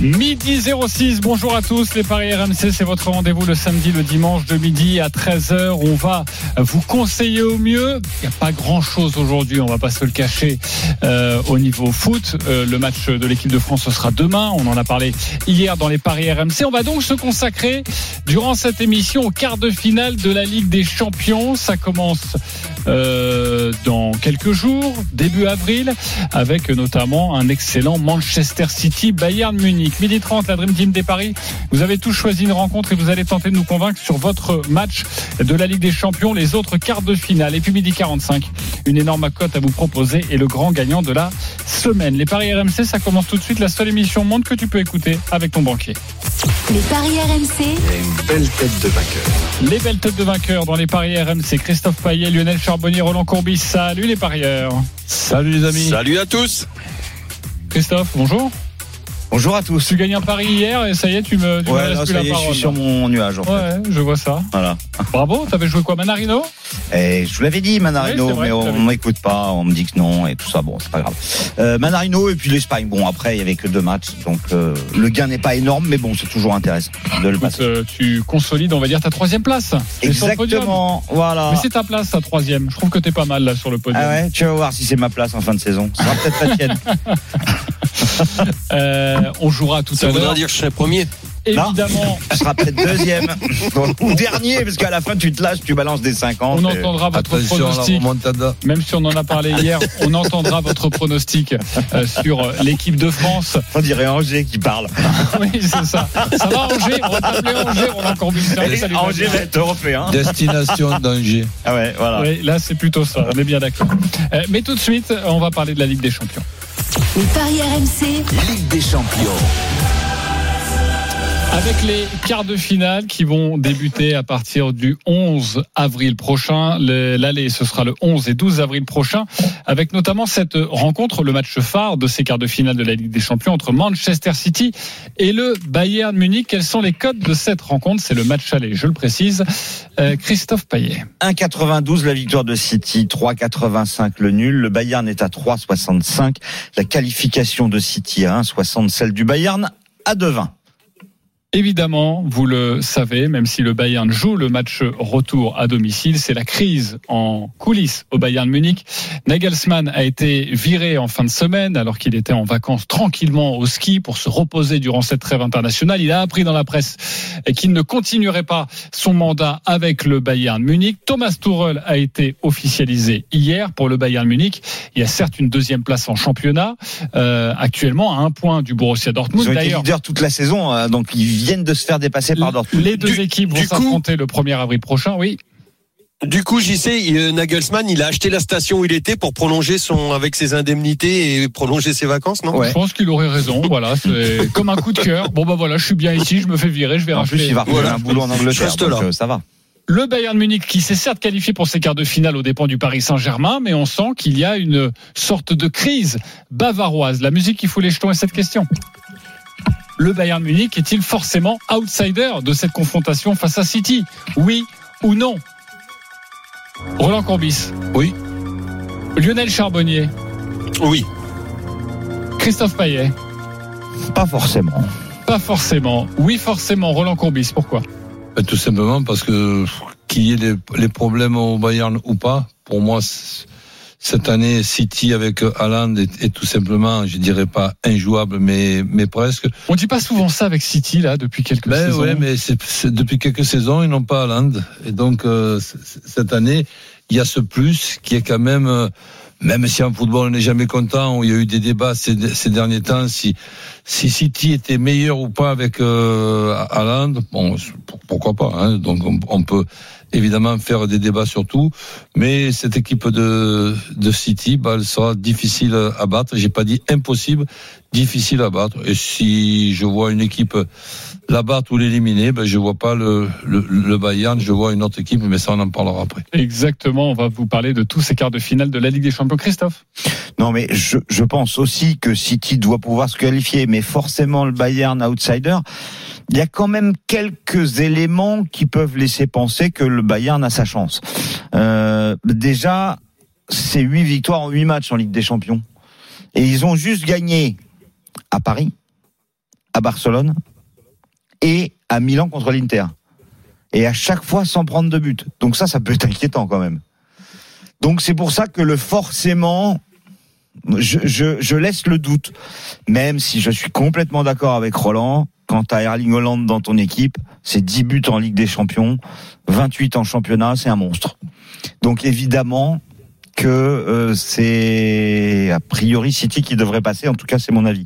Midi 06, bonjour à tous, les Paris RMC, c'est votre rendez-vous le samedi, le dimanche de midi à 13h. On va vous conseiller au mieux. Il n'y a pas grand-chose aujourd'hui, on va pas se le cacher euh, au niveau foot. Euh, le match de l'équipe de France, ce sera demain. On en a parlé hier dans les Paris RMC. On va donc se consacrer durant cette émission au quart de finale de la Ligue des Champions. Ça commence euh, dans quelques jours, début avril, avec notamment un excellent Manchester City Bayern Munich. Midi 30, la Dream Team des Paris. Vous avez tous choisi une rencontre et vous allez tenter de nous convaincre sur votre match de la Ligue des Champions, les autres quarts de finale. Et puis midi 45, une énorme cote à vous proposer et le grand gagnant de la semaine. Les Paris RMC, ça commence tout de suite. La seule émission monde que tu peux écouter avec ton banquier. Les paris RMC. une belle tête de vainqueur. Les belles têtes de vainqueurs dans les paris RMC. Christophe Payet, Lionel Charbonnier, Roland Courbis. Salut les parieurs. Salut les amis. Salut à tous. Christophe, bonjour. Bonjour à tous. Tu gagnes un pari hier et ça y est, tu me, tu me Ouais, laisses là, plus ça la y est, je suis sur mon nuage en fait. Ouais, je vois ça. Voilà. Bravo, t'avais joué quoi, Manarino? Et je vous l'avais dit, Manarino, vrai, mais on m'écoute pas, on me dit que non et tout ça. Bon, c'est pas grave. Euh, Manarino et puis l'Espagne. Bon, après, il y avait que deux matchs, donc euh, le gain n'est pas énorme, mais bon, c'est toujours intéressant de le passer. euh, tu consolides, on va dire, ta troisième place. Exactement. Voilà. Mais c'est ta place, ta troisième. Je trouve que t'es pas mal là sur le podium. Ah ouais, tu vas voir si c'est ma place en fin de saison. Ce sera peut-être la tienne. Euh, on jouera tout Ça à l'heure. voudra dire que je serai premier. Évidemment, Tu seras peut-être deuxième ou dernier, parce qu'à la fin, tu te lâches, tu balances des 50. on et- entendra votre Attention à la pronostic. Même si on en a parlé hier, on entendra votre pronostic euh, sur l'équipe de France. On dirait Angers qui parle. Oui, c'est ça. Ça va Angers? On va t'appeler Angers, Roland Corbin. Salut, salut, Angers Fabien. va être européen. Destination danger. Ah ouais, voilà. Oui, là c'est plutôt ça, on est bien d'accord. Euh, mais tout de suite, on va parler de la Ligue des Champions. Les paris RMC. Ligue des Champions. Avec les quarts de finale qui vont débuter à partir du 11 avril prochain. Le- L'aller, ce sera le 11 et 12 avril prochain, avec notamment cette rencontre, le match phare de ces quarts de finale de la Ligue des Champions entre Manchester City et le Bayern Munich. Quels sont les codes de cette rencontre? C'est le match aller, je le précise. Euh, Christophe Payet. 1,92 la victoire de City, 3,85 le nul. Le Bayern est à 3,65. La qualification de City à 1,60, celle du Bayern à 2,20. Évidemment, vous le savez, même si le Bayern joue le match retour à domicile, c'est la crise en coulisses au Bayern Munich. Nagelsmann a été viré en fin de semaine alors qu'il était en vacances tranquillement au ski pour se reposer durant cette trêve internationale. Il a appris dans la presse qu'il ne continuerait pas son mandat avec le Bayern Munich. Thomas Tuchel a été officialisé hier pour le Bayern Munich. Il y a certes une deuxième place en championnat, euh, actuellement à un point du Borussia Ils Dortmund. ont été leaders toute la saison, euh, donc ils viennent de se faire dépasser par Dortmund. les deux Du- équipes vont s'affronter le 1er avril prochain, oui. Du coup, j'y sais, euh, Nagelsmann, il a acheté la station où il était pour prolonger son, avec ses indemnités et prolonger ses vacances, non? Ouais. Je pense qu'il aurait raison. Voilà, c'est comme un coup de cœur. Bon bah voilà, je suis bien ici, je me fais virer, je vais En plus, racheter. il va Voilà. un boulot en Angleterre, reste donc là. euh, ça va. Le Bayern Munich qui s'est certes qualifié pour ses quarts de finale aux dépens du Paris Saint-Germain, mais on sent qu'il y a une sorte de crise bavaroise. La musique qui fout les jetons est cette question. Le Bayern Munich est-il forcément outsider de cette confrontation face à City Oui ou non Roland Courbis. Oui. Lionel Charbonnier. Oui. Christophe Payet. Pas forcément. Pas forcément. Oui, forcément. Roland Courbis. Pourquoi Ben, Tout simplement parce que qu'il y ait les, les problèmes au Bayern ou pas, pour moi, c'est- cette année, City avec Haaland est, est tout simplement, je dirais pas injouable, mais, mais presque. On dit pas souvent ça avec City là depuis quelques Ben saisons. ouais, mais depuis quelques saisons, ils n'ont pas Haaland. Et donc, euh, cette année, il y a ce plus qui est quand même, euh, même si en football on n'est jamais content, où il y a eu des débats ces, ces derniers temps, si, si City était meilleur ou pas avec euh, Haaland, bon, pour- pourquoi pas. Hein, donc on, on peut évidemment faire des débats sur tout. Mais cette équipe de, de City, bah, elle sera difficile à battre. J'ai pas dit impossible, difficile à battre. Et si je vois une équipe la battre ou l'éliminer, ben, je vois pas le, le, le Bayern, je vois une autre équipe, mais ça on en parlera après. Exactement, on va vous parler de tous ces quarts de finale de la Ligue des Champions. Christophe? Non, mais je, je pense aussi que City doit pouvoir se qualifier, mais forcément le Bayern outsider. Il y a quand même quelques éléments qui peuvent laisser penser que le Bayern a sa chance. Euh, déjà, c'est huit victoires en huit matchs en Ligue des Champions. Et ils ont juste gagné à Paris, à Barcelone et à Milan contre l'Inter. Et à chaque fois sans prendre de but. Donc ça, ça peut être inquiétant quand même. Donc c'est pour ça que le forcément, je, je, je laisse le doute. Même si je suis complètement d'accord avec Roland, quant à Erling Holland dans ton équipe, c'est 10 buts en Ligue des Champions, 28 en championnat, c'est un monstre. Donc évidemment que euh, c'est a priori City qui devrait passer, en tout cas c'est mon avis.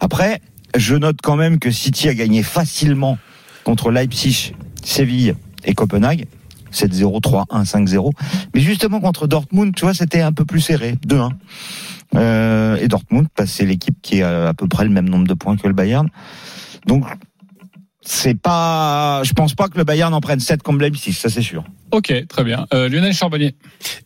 Après, je note quand même que City a gagné facilement contre Leipzig, Séville et Copenhague. 7-0, 3-1, 5-0. Mais justement contre Dortmund, tu vois, c'était un peu plus serré, 2-1. Euh, et Dortmund, bah, c'est l'équipe qui a à peu près le même nombre de points que le Bayern. Donc, c'est pas, je pense pas que le Bayern en prenne 7 comme Leipzig, ça c'est sûr. Ok, très bien. Euh, Lionel Charbonnier.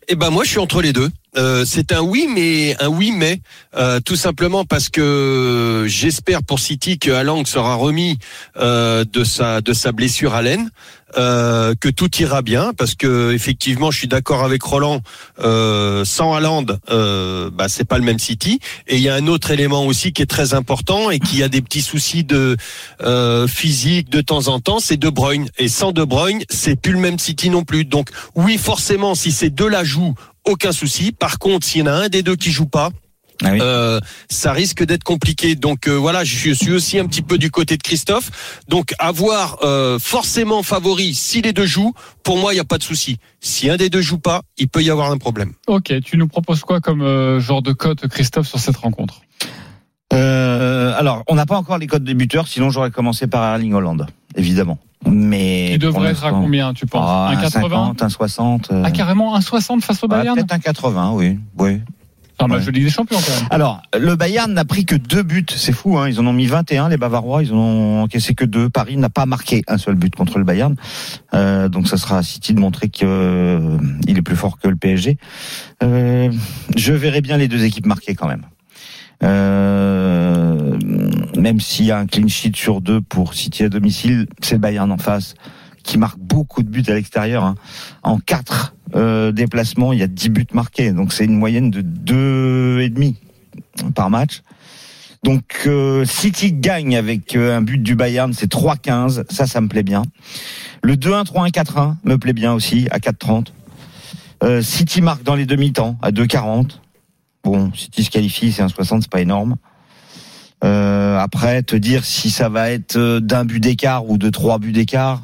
Eh ben moi je suis entre les deux. Euh, c'est un oui mais un oui mais euh, tout simplement parce que j'espère pour City que Haaland sera remis euh, de sa de sa blessure à l'aine, euh, que tout ira bien parce que effectivement je suis d'accord avec Roland. Euh, sans Haaland, euh, bah c'est pas le même City. Et il y a un autre élément aussi qui est très important et qui a des petits soucis de euh, physique de temps en temps, c'est De Bruyne. Et sans De Bruyne, c'est plus le même City non plus. Donc oui forcément si ces deux là jouent aucun souci. Par contre, s'il y en a un des deux qui joue pas, Ah oui. euh, ça risque d'être compliqué. Donc euh, voilà, je suis aussi un petit peu du côté de Christophe. Donc avoir euh, forcément favori si les deux jouent, pour moi il n'y a pas de souci. Si un des deux joue pas, il peut y avoir un problème. Ok, tu nous proposes quoi comme euh, genre de cote, Christophe, sur cette rencontre? Euh, alors, on n'a pas encore les codes des buteurs, sinon j'aurais commencé par Erling Holland, évidemment. Mais Tu pour devrais être à combien, tu penses? Ah, Un un 80 50, un 60. euh, Ah, carrément un 60 face au Bayern? Peut-être un 80, oui. oui. Ligue des Champions quand même. Alors, le Bayern n'a pris que deux buts, c'est fou, hein. ils en ont mis 21, les Bavarois, ils en ont encaissé que deux. Paris n'a pas marqué un seul but contre le Bayern, Euh, donc ça sera à City de montrer qu'il est plus fort que le PSG. Euh, je verrai bien les deux équipes marquées quand même. Euh, même s'il y a un clean sheet sur deux pour City à domicile, c'est le Bayern en face qui marque beaucoup de buts à l'extérieur. hein. En quatre euh, déplacements, il y a 10 buts marqués, donc c'est une moyenne de deux et demi par match. Donc euh, City gagne avec euh, un but du Bayern, c'est 3-15, ça ça me plaît bien. Le 2-1, 3-1, 4-1 me plaît bien aussi à 4-30. Euh, City marque dans les demi-temps à 2-40. Bon, City se qualifie, c'est un 60, c'est pas énorme. Euh, après, te dire si ça va être euh, d'un but d'écart ou de trois buts d'écart,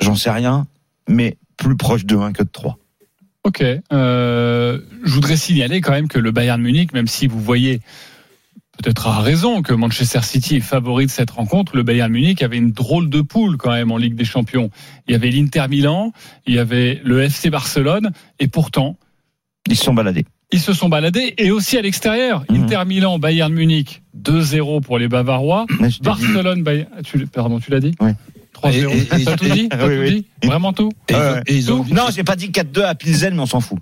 j'en sais rien, mais plus proche de 1 que de 3. Ok. Euh, je voudrais signaler quand même que le Bayern Munich, même si vous voyez peut-être à raison que Manchester City est favori de cette rencontre, le Bayern Munich avait une drôle de poule quand même en Ligue des Champions. Il y avait l'Inter Milan, il y avait le FC Barcelone, et pourtant, Ils se sont baladés. ils se sont baladés, et aussi à l'extérieur. Mhm. Inter Milan, Bayern Munich, 2-0 pour les Bavarois. Barcelone, Bayern, tu, pardon, tu l'as dit? Oui. 3-0. Et- et- et- T'as tout dit T'as oui, tout oui. dit Vraiment tout Et, ils ont- Ouais. et ils ont, Non, j'ai pas dit 4-2 à Pilsen, mais on s'en fout.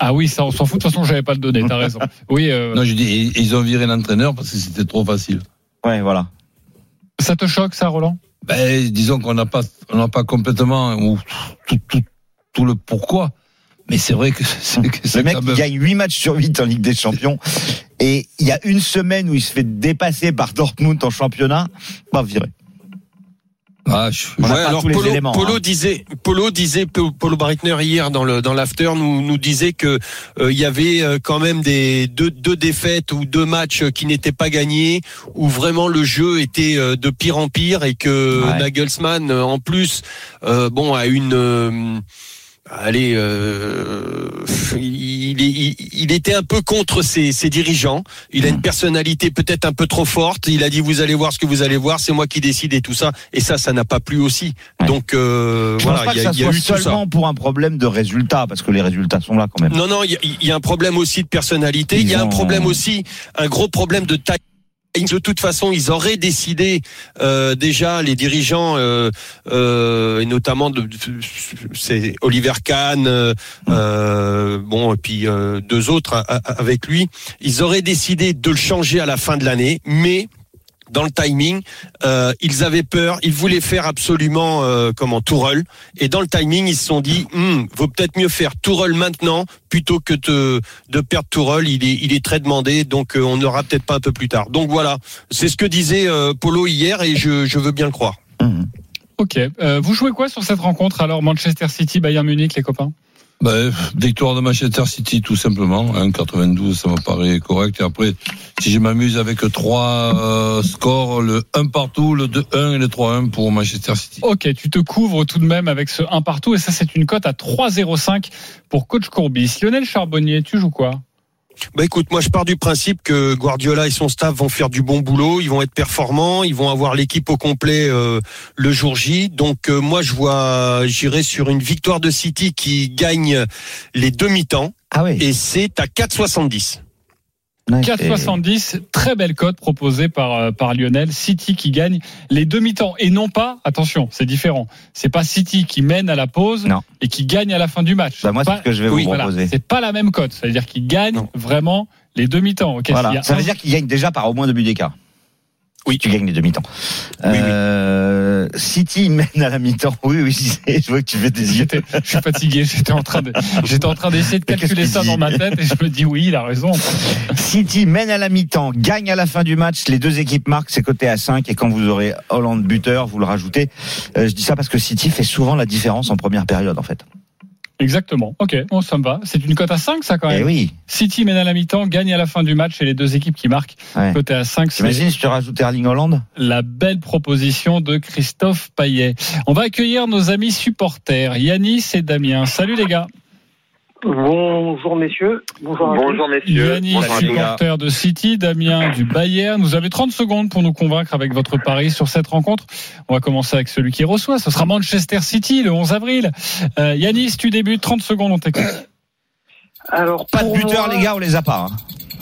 Ah oui, ça on s'en fout, de toute façon j'avais pas le donné, t'as raison. Oui, euh, non, je dis, ils ont viré l'entraîneur parce que c'était trop facile. Ouais, voilà. ça te choque ça Roland? Ben, disons qu'on n'a pas, on n'a pas complètement ou tout, tout, tout le pourquoi. Mais c'est vrai que c'est que c'est Le mec même- gagne 8 matchs sur 8 en Ligue des Champions. Et il y a une semaine où il se fait dépasser par Dortmund en championnat, bah viré. Ah, je- On n'a Ouais, pas alors Polo, éléments, Polo hein. disait, Polo disait, Polo Breitner hier dans le dans l'after nous nous disait que euh, il y avait euh, quand même des deux deux défaites ou deux matchs qui n'étaient pas gagnés où vraiment le jeu était euh, de pire en pire et que Ouais. Nagelsmann en plus euh, bon a une euh, allez, euh, il, il, il, était un peu contre ses, ses, dirigeants. Il a une personnalité peut-être un peu trop forte. Il a dit vous allez voir ce que vous allez voir, c'est moi qui décide et tout ça. Et ça, ça n'a pas plu aussi. Ouais. Donc euh, Je voilà, pense pas il y que a, ça il y a soit eu tout ça. seulement pour un problème de résultat, parce que les résultats sont là quand même. Non, non, il y, a, il y a un problème aussi de personnalité. Ils il y a ont- un problème aussi, un gros problème de taille. De toute façon, ils auraient décidé euh, déjà les dirigeants euh, euh, et notamment c'est Oliver Kahn, bon et puis deux autres avec lui. Ils auraient décidé de le changer à la fin de l'année, mais dans le timing, euh, ils avaient peur, ils voulaient faire absolument euh, comment Tourelle, et dans le timing, ils se sont dit, Hum, vaut peut-être mieux faire Tourelle maintenant plutôt que de, perdre Tourelle. Il est, il est très demandé, donc euh, on n'aura peut-être pas un peu plus tard. Donc voilà, c'est ce que disait euh, Polo hier, et je, je veux bien le croire. Mhm. Ok. Euh, vous jouez quoi sur cette rencontre alors Manchester City, Bayern Munich, les copains? Ben, victoire de Manchester City, tout simplement. Hein, 92, ça me paraît correct. Et après, si je m'amuse avec trois euh, scores, le 1 partout, le 2-1 et le 3-1 pour Manchester City. Ok, tu te couvres tout de même avec ce 1 partout et ça c'est une cote à 3,05 pour coach Courbis. Lionel Charbonnier, tu joues quoi? Bah écoute, moi je pars du principe que Guardiola et son staff vont faire du bon boulot, ils vont être performants, ils vont avoir l'équipe au complet euh, le jour J. Donc euh, moi je vois, j'irai sur une victoire de City qui gagne les demi-temps Ah oui. et c'est à 4,70. Ouais, c'est- 4,70, très belle cote proposée par, euh, par Lionel. City qui gagne les demi-temps et non pas, attention, c'est différent. C'est pas City qui mène à la pause Non. et qui gagne à la fin du match. Bah, moi, c'est Pas- ce que je vais oui, vous voilà, proposer. c'est pas la même cote. C'est-à-dire qu'il gagne Non. vraiment les demi-temps. Voilà. a Ça veut un- dire qu'il gagne déjà par au moins deux buts d'écart. Oui. Tu gagnes les demi-temps. Oui. Euh, City mène à la mi-temps. Oui, oui, je vois que tu fais des yeux. Je suis fatigué. J'étais en train de, j'étais en train d'essayer de calculer ça dans ma tête et je me dis oui, il a raison. City mène à la mi-temps, gagne à la fin du match. Les deux équipes marquent, c'est coté à 5. Et quand vous aurez Hollande buteur, vous le rajoutez. Euh, je dis ça parce que City fait souvent la différence en première période, en fait. Exactement. Ok, bon, ça me va. C'est une cote à 5, ça quand Eh même. oui. City mène à la mi-temps, gagne à la fin du match et les deux équipes qui marquent. Ouais. Côté à 5, c'est T'imagines si tu rajoutes Erling Hollande la belle proposition de Christophe Paillet. On va accueillir nos amis supporters, Yanis et Damien. Salut les gars. Bonjour messieurs. Bonjour. Bonjour messieurs. Supporter de City, Damien du Bayern. Vous avez 30 secondes pour nous convaincre avec votre pari sur cette rencontre. On va commencer avec celui qui reçoit. Ce sera Manchester City le 11 avril. Euh, Yanis, tu débutes. 30 secondes, on t'écoute. Alors Pas de buteur, moi- les gars, on les a pas. hein.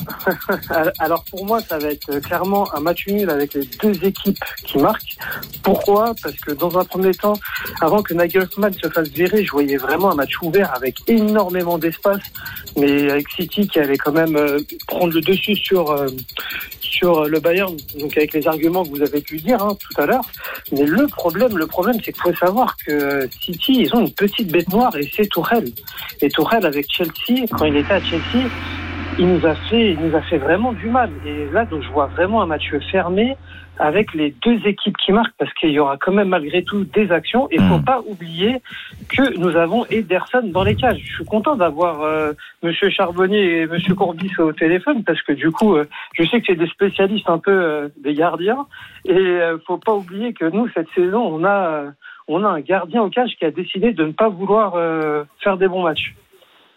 Alors pour moi, ça va être clairement un match nul avec les deux équipes qui marquent. Pourquoi? Parce que dans un premier temps, avant que Nagelsmann se fasse virer, je voyais vraiment un match ouvert avec énormément d'espace, mais avec City qui allait quand même euh, prendre le dessus sur euh, sur le Bayern, donc avec les arguments que vous avez pu dire hein, tout à l'heure. Mais le problème, le problème, c'est qu'il faut savoir que City, ils ont une petite bête noire et c'est Tourelle. Et Tourelle avec Chelsea, quand il était à Chelsea, il nous a fait, il nous a fait vraiment du mal. Et là, donc, je vois vraiment un match fermé avec les deux équipes qui marquent parce qu'il y aura quand même malgré tout des actions. Et faut Mm. pas oublier que nous avons Ederson dans les cages. Je suis content d'avoir euh, Monsieur Charbonnier et Monsieur Courbis au téléphone parce que du coup, euh, je sais que c'est des spécialistes un peu euh, des gardiens. Et euh, faut pas oublier que nous cette saison, on a, on a un gardien au cage qui a décidé de ne pas vouloir euh, faire des bons matchs.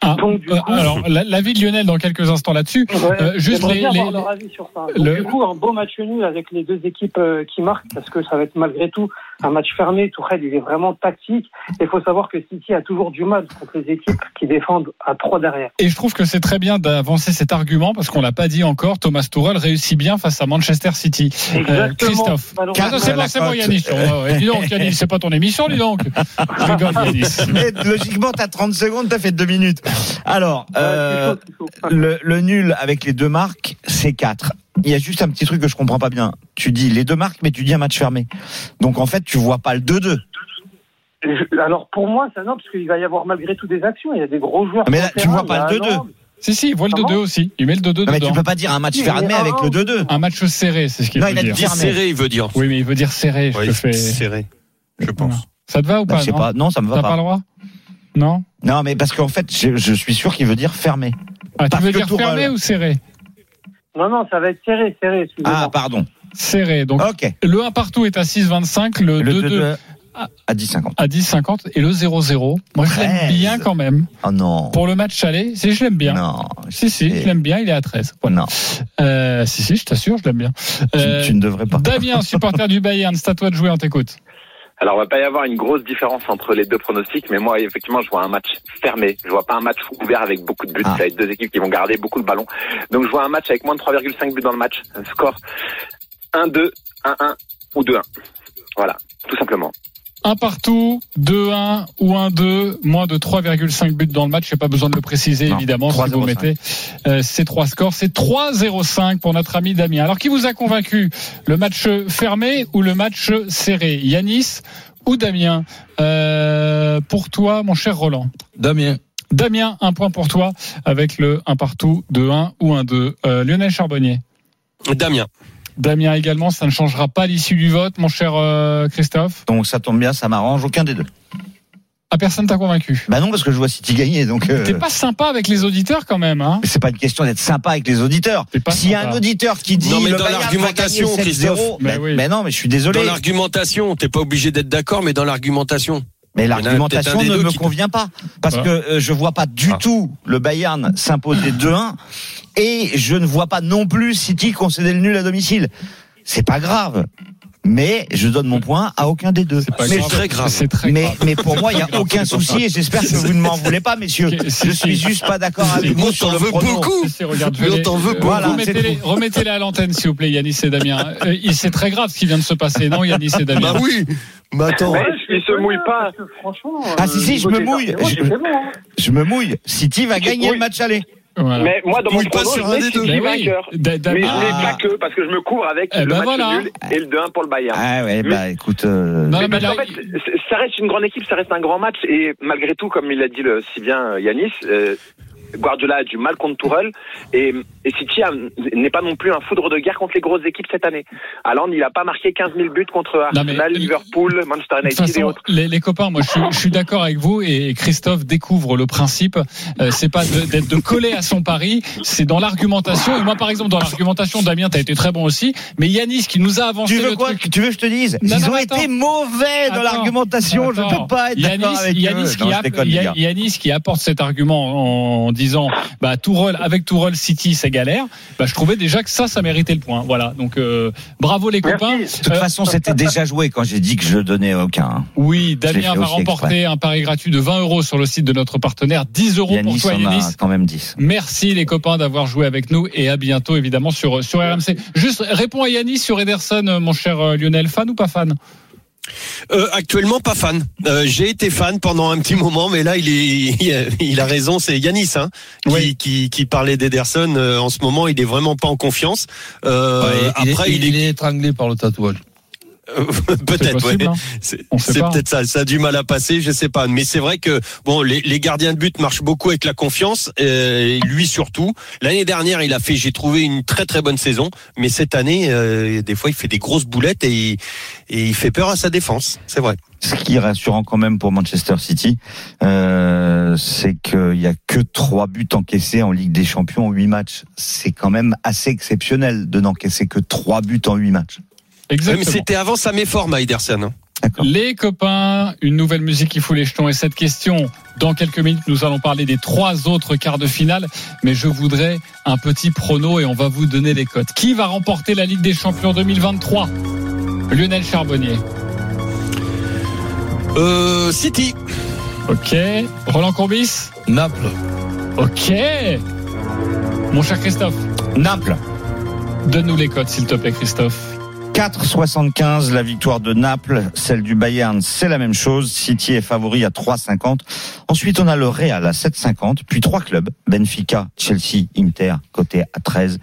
Ah, Donc, du euh, coup- alors, la- l'avis de Lionel dans quelques instants là-dessus. Ouais, Euh, juste les- bien les- avoir leur avis sur ça. Donc, le- Du coup, un beau match nul avec les deux équipes euh, qui marquent, parce que ça va être malgré tout un match fermé. Tourelle, il est vraiment tactique. Il faut savoir que City a toujours du mal contre les équipes qui défendent à trois derrière. Et je trouve que c'est très bien d'avancer cet argument parce qu'on l'a pas dit encore. Thomas Tuchel réussit bien face à Manchester City. Euh. Christophe. Ah, c'est bon, c'est bon. Ouais, ouais, dis donc, Yanis, c'est pas ton émission, dis donc. Je rigole, Yanis. Mais logiquement, t'as 30 secondes, t'as fait deux minutes. Alors, euh, chaud. le, le nul avec les deux marques, c'est 4. Il y a juste un petit truc que je comprends pas bien. Tu dis les deux marques, mais tu dis un match fermé. Donc en fait, tu vois pas le 2-2. Je- Alors pour moi, ça non, parce qu'il va y avoir malgré tout des actions. Il y a des gros joueurs. Mais là, tu vois pas le a 2-2. Haaland. Si, si, il voit le Comment 2-2 aussi. Il met le 2-2 Non, mais tu peux pas dire un match Oui, fermé avec le 2-2. Un match serré, c'est ce qu'il Non, veut il a dire. dit fermé. Serré, il veut dire. Oui, mais il veut dire serré, je Ouais, te fais. serré, je pense. Ça te va ou Bah, pas je sais non pas. Non, ça me va T'as pas pas. le droit Non Non, mais parce qu'en fait, je, je suis sûr qu'il veut dire fermé. ah, Tu Parce veux dire fermé ou serré Non, non, ça va être serré, serré. excusez-moi. Ah, pardon. Serré. Donc, Ok. le 1 partout est à 6,25, le, Le 2-2 2-2. à 10,50. à 10,50 et le 0-0. Moi, je l'aime 13. bien quand même. Oh non. Pour le match aller, si je l'aime bien. Non. Si, si, je l'aime bien, il est à 13. Voilà. Non. Euh, si, si, je t'assure, je l'aime bien. Tu, Euh, tu ne devrais pas. Damien, supporter du Bayern, c'est à toi de jouer, on t'écoute. Alors, il va pas y avoir une grosse différence entre les deux pronostics, mais moi, effectivement, je vois un match fermé. Je vois pas un match ouvert avec beaucoup de buts. Ah. Ça va être deux équipes qui vont garder beaucoup le ballon. Donc, je vois un match avec moins de 3,5 buts dans le match. Un score 1-2, 1-1 ou 2-1. Voilà, tout simplement. Un partout, 2-1 ou 1-2, moins de 3,5 buts dans le match. J'ai pas besoin de le préciser, Non, évidemment, si 3,05. vous mettez euh, ces trois scores. C'est 3-0-5 pour notre ami Damien. Alors, qui vous a convaincu? Le match fermé ou le match serré? Yanis ou Damien? Euh, Pour toi, mon cher Roland. Damien. Damien, un point pour toi avec le 1 partout, 2-1 ou 1-2. Euh, Lionel Charbonnier. Damien. Damien également, ça ne changera pas l'issue du vote, mon cher euh, Christophe. Donc ça tombe bien, ça m'arrange. Aucun des deux. Ah, personne t'a convaincu. Bah non, parce que je vois City gagner. Donc. euh, T'es pas sympa avec les auditeurs quand même, hein Mais c'est pas une question d'être sympa avec les auditeurs. S'il y a un auditeur qui dit Non, mais dans l'argumentation, gagner 7-0, Christophe. Mais mais, oui. mais non, mais je suis désolé. Dans l'argumentation, t'es pas obligé d'être d'accord, mais dans l'argumentation. Mais l'argumentation ne me qui- convient pas parce Ah. que euh, je vois pas du Ah. tout le Bayern s'imposer 2-1 et je ne vois pas non plus City concéder le nul à domicile. C'est pas grave. Mais je donne mon point à aucun des deux. Pas mais, grave. très grave. C'est très mais, grave. mais pour moi, il n'y a aucun souci et j'espère que vous ne m'en voulez pas, messieurs. Je suis juste pas d'accord avec Moi, vous sur t'en le veux prono. beaucoup. Mais on les- t'en veut beaucoup. Voilà, remettez-les, à l'antenne, s'il vous plaît, Yanis et Damien. Euh, il- c'est très grave ce qui vient de se passer, non, Yanis et Damien Bah oui. Mais attends. Ouais, il se mouille pas. Franchement. Ah, si, si, euh, je me mouille. Je- hein. Je me mouille. City va gagner le match aller. Voilà. Mais moi, dans mon prono, sur je mets. City Ben oui. vainqueur. Da- Mais je Ah. mets pas que parce que je me couvre avec Eh le ben match voilà. nul et le 2-1 pour le Bayern. Ah ouais, bah écoute. euh, Non, Mais mais là, qu'en fait, ça reste une grande équipe, ça reste un grand match et malgré tout, comme il a dit le, si bien euh, Yanis, euh, Guardiola a du mal contre Tourelle et, et City n'est pas non plus un foudre de guerre contre les grosses équipes cette année. Haaland, il a pas marqué 15 000 buts contre Non, mais- Arsenal, Liverpool, Manchester United et autres. les, les copains, moi je suis, je suis d'accord avec vous et Christophe découvre le principe. Euh, c'est pas de- d'être de, coller à son pari, c'est dans l'argumentation. Et moi, par exemple, dans l'argumentation, Damien, t'as été très bon aussi. Mais Yanis qui nous a avancé Tu veux le quoi truc. Tu veux que je te dise Non, Ils non, ont attends. été mauvais dans l'argumentation. Je attends. peux pas être d'accord Yanis, avec Yanis eux. qui Non, a-. Yanis qui apporte cet argument en disant bah Tourelle avec Tourelle City c'est galère. Bah je trouvais déjà que ça ça méritait le point. Voilà donc euh, bravo les Merci. copains. De toute Euh, façon, c'était déjà joué quand j'ai dit que je donnais aucun. hein. oui, Damien va remporter un pari gratuit de 20 euros sur le site de notre partenaire, 10 euros pour toi en a Yanis. quand même 10. Merci les copains d'avoir joué avec nous et à bientôt évidemment sur sur RMC. Juste réponds à Yanis sur Ederson, euh, mon cher euh, Lionel, fan ou pas fan? Euh, actuellement, pas fan. Euh, J'ai été fan pendant un petit moment, mais là, il est, il a, raison. C'est Yanis hein, qui, Oui. qui, qui parlait d'Ederson. Euh, en ce moment, il est vraiment pas en confiance. Euh, Ouais, il, après, est, il il est étranglé par le tatouage. C'est peut-être. ouais. hein. C'est peut-être ça. Ça a du mal à passer, je sais pas. Mais c'est vrai que bon, les, les gardiens de but marchent beaucoup avec la confiance. euh, et lui surtout. L'année dernière, il a fait, j'ai trouvé une très très bonne saison. Mais cette année, euh, des fois, il fait des grosses boulettes et, il- et il fait peur à sa défense. C'est vrai. Ce qui est rassurant quand même pour Manchester City, euh, c'est qu'il y a que trois buts encaissés en Ligue des Champions en huit matchs. C'est quand même assez exceptionnel de n'encaisser que trois buts en huit matchs. Mais c'était avant sa méforme à Ederson. hein. D'accord. Les copains, une nouvelle musique qui fout les jetons. Et cette question, dans quelques minutes, nous allons parler des trois autres quarts de finale. Mais je voudrais un petit prono et on va vous donner les cotes. Qui va remporter la Ligue des Champions 2023 Lionel Charbonnier. Euh, City. Ok. Roland Courbis. Naples. Ok. Mon cher Christophe, Naples. donne-nous les cotes, s'il te plaît, Christophe. 4,75 la victoire de Naples, celle du Bayern, c'est la même chose. City est favori à 3,50. Ensuite, on a le Real à 7,50, puis trois clubs, Benfica, Chelsea, Inter, côté à 13.